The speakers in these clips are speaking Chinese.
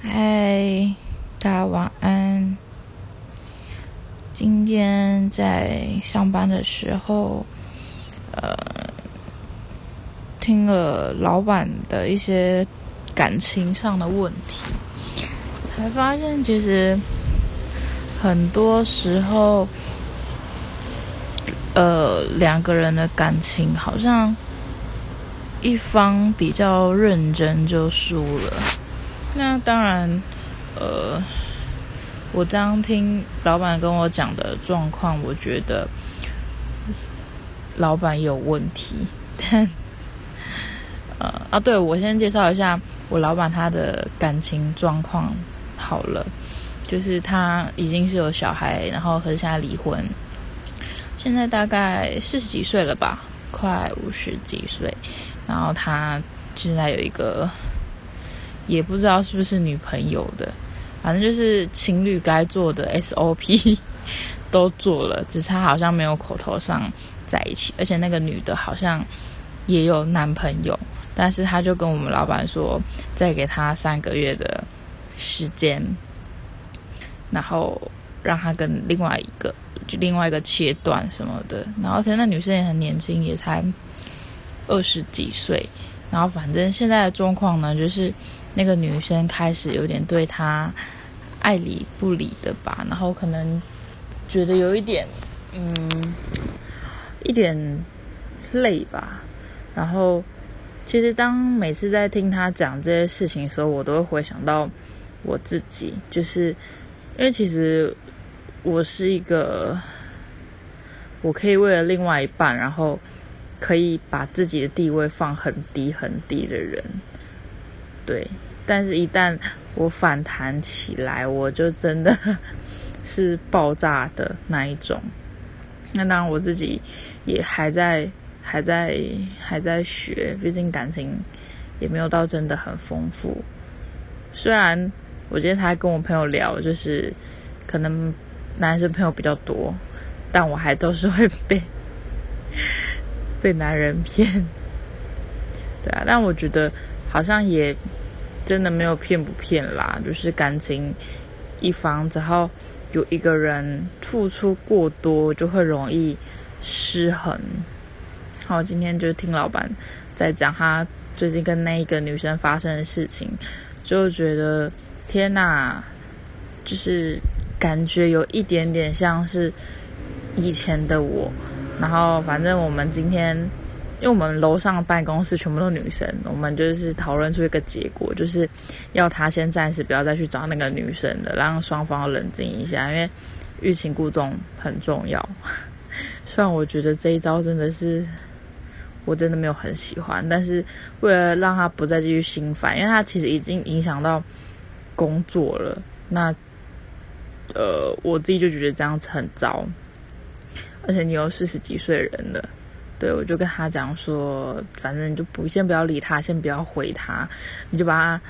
嗨，大家晚安。今天在上班的时候，呃，听了老板的一些感情上的问题，才发现其实很多时候，呃，两个人的感情好像一方比较认真就输了。那当然，呃，我这样听老板跟我讲的状况，我觉得老板有问题。但，呃啊，对我先介绍一下我老板他的感情状况好了，就是他已经是有小孩，然后和现在离婚，现在大概四十几岁了吧，快五十几岁，然后他现在有一个。也不知道是不是女朋友的，反正就是情侣该做的 SOP 都做了，只差好像没有口头上在一起。而且那个女的好像也有男朋友，但是他就跟我们老板说，再给他三个月的时间，然后让他跟另外一个就另外一个切断什么的。然后可能那女生也很年轻，也才二十几岁。然后反正现在的状况呢，就是。那个女生开始有点对他爱理不理的吧，然后可能觉得有一点，嗯，一点累吧。然后其实当每次在听他讲这些事情的时候，我都会回想到我自己，就是因为其实我是一个我可以为了另外一半，然后可以把自己的地位放很低很低的人。对，但是，一旦我反弹起来，我就真的 是爆炸的那一种。那当然，我自己也还在、还在、还在学，毕竟感情也没有到真的很丰富。虽然我今天还跟我朋友聊，就是可能男生朋友比较多，但我还都是会被 被男人骗。对啊，但我觉得好像也。真的没有骗不骗啦，就是感情一方，只要有一个人付出过多，就会容易失衡。好，今天就听老板在讲他最近跟那一个女生发生的事情，就觉得天哪，就是感觉有一点点像是以前的我。然后反正我们今天。因为我们楼上办公室全部都女生，我们就是讨论出一个结果，就是要他先暂时不要再去找那个女生了，让双方冷静一下，因为欲擒故纵很重要。虽然我觉得这一招真的是我真的没有很喜欢，但是为了让他不再继续心烦，因为他其实已经影响到工作了，那呃我自己就觉得这样子很糟，而且你有四十几岁人了。对，我就跟他讲说，反正你就不先不要理他，先不要回他，你就把他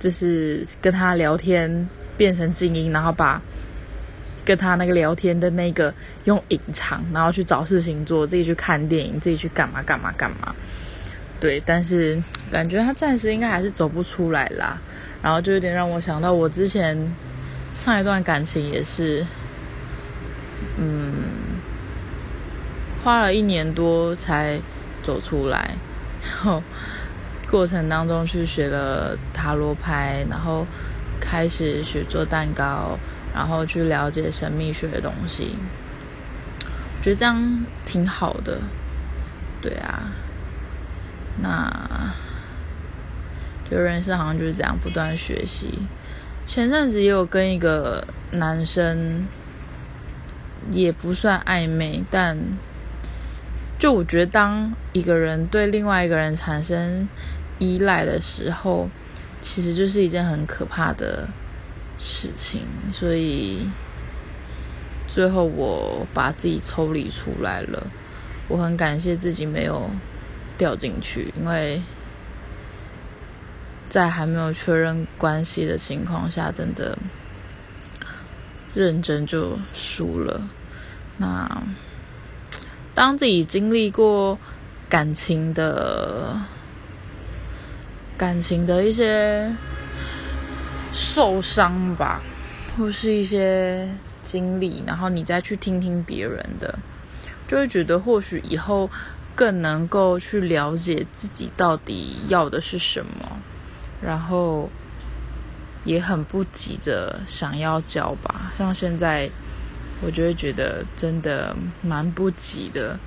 就是跟他聊天变成静音，然后把跟他那个聊天的那个用隐藏，然后去找事情做，自己去看电影，自己去干嘛干嘛干嘛。对，但是感觉他暂时应该还是走不出来啦。然后就有点让我想到我之前上一段感情也是，嗯。花了一年多才走出来，然 后过程当中去学了塔罗牌，然后开始学做蛋糕，然后去了解神秘学的东西，觉得这样挺好的。对啊，那就人生好像就是这样不断学习。前阵子也有跟一个男生，也不算暧昧，但。就我觉得，当一个人对另外一个人产生依赖的时候，其实就是一件很可怕的事情。所以最后我把自己抽离出来了。我很感谢自己没有掉进去，因为在还没有确认关系的情况下，真的认真就输了。那。当自己经历过感情的感情的一些受伤吧，或是一些经历，然后你再去听听别人的，就会觉得或许以后更能够去了解自己到底要的是什么，然后也很不急着想要交吧。像现在，我就会觉得真的蛮不急的。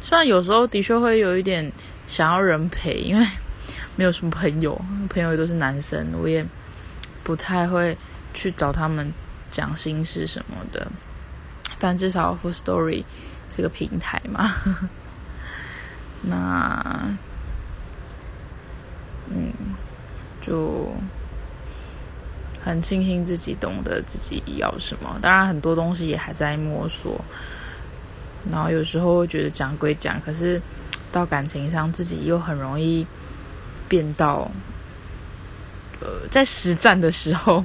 虽然有时候的确会有一点想要人陪，因为没有什么朋友，朋友也都是男生，我也不太会去找他们讲心事什么的。但至少 For Story 这个平台嘛，那嗯，就很庆幸自己懂得自己要什么。当然，很多东西也还在摸索。然后有时候会觉得讲归讲，可是到感情上自己又很容易变到，呃，在实战的时候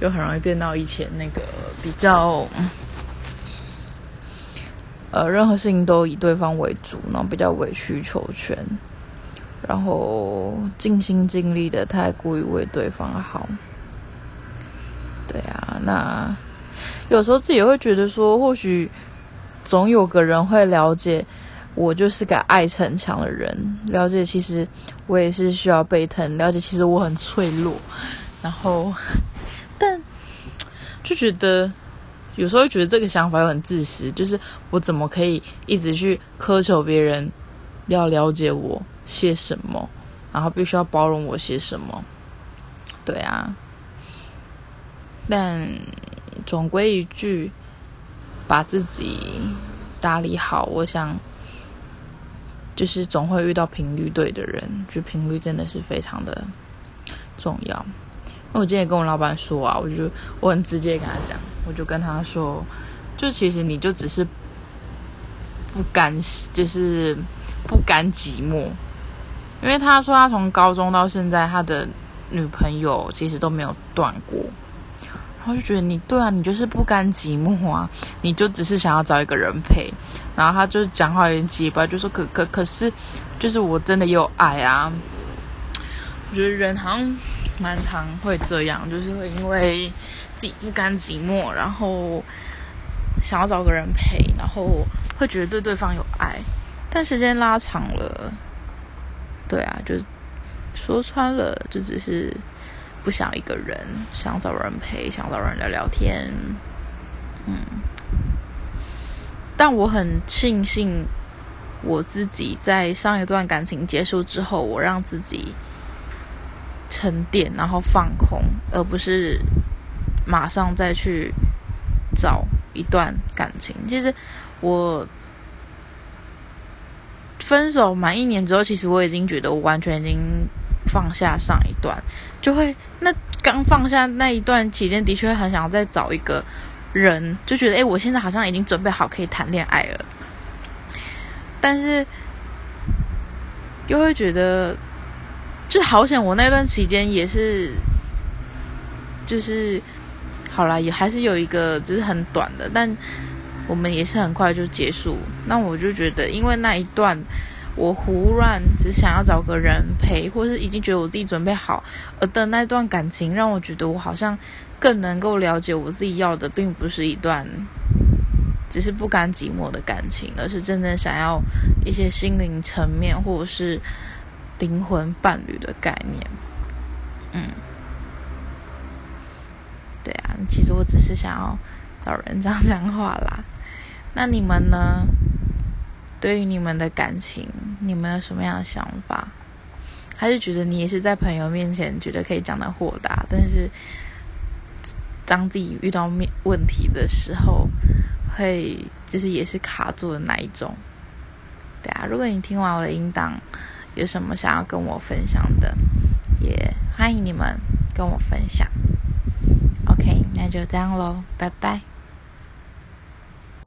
又很容易变到以前那个比较，呃，任何事情都以对方为主，然后比较委曲求全，然后尽心尽力的太过于为对方好。那有时候自己会觉得说，或许。总有个人会了解我，就是个爱逞强的人。了解，其实我也是需要被疼。了解，其实我很脆弱。然后，但就觉得有时候觉得这个想法又很自私。就是我怎么可以一直去苛求别人要了解我些什么，然后必须要包容我些什么？对啊。但总归一句。把自己打理好，我想就是总会遇到频率对的人，就频率真的是非常的重要。那我今天也跟我老板说啊，我就我很直接跟他讲，我就跟他说，就其实你就只是不甘，就是不甘寂寞，因为他说他从高中到现在，他的女朋友其实都没有断过。我就觉得你对啊，你就是不甘寂寞啊，你就只是想要找一个人陪。然后他就是讲话有点结巴，就说可可可是，就是我真的有爱啊。我觉得人好像蛮常会这样，就是会因为自己不甘寂寞，然后想要找个人陪，然后会觉得对对方有爱。但时间拉长了，对啊，就是说穿了，就只是。不想一个人，想找人陪，想找人聊聊天，嗯。但我很庆幸，我自己在上一段感情结束之后，我让自己沉淀，然后放空，而不是马上再去找一段感情。其实我分手满一年之后，其实我已经觉得我完全已经。放下上一段，就会那刚放下那一段期间，的确很想要再找一个人，就觉得哎，我现在好像已经准备好可以谈恋爱了。但是又会觉得，就好险，我那段期间也是，就是好了，也还是有一个就是很短的，但我们也是很快就结束。那我就觉得，因为那一段。我胡乱只想要找个人陪，或是已经觉得我自己准备好，而的那段感情让我觉得我好像更能够了解我自己要的，并不是一段只是不甘寂寞的感情，而是真正想要一些心灵层面或者是灵魂伴侣的概念。嗯，对啊，其实我只是想要找人这样讲话啦。那你们呢？对于你们的感情，你们有什么样的想法？还是觉得你也是在朋友面前觉得可以讲的豁达，但是当自己遇到面问题的时候，会就是也是卡住的那一种？对啊，如果你听完我的音档，有什么想要跟我分享的，也欢迎你们跟我分享。OK，那就这样喽，拜拜。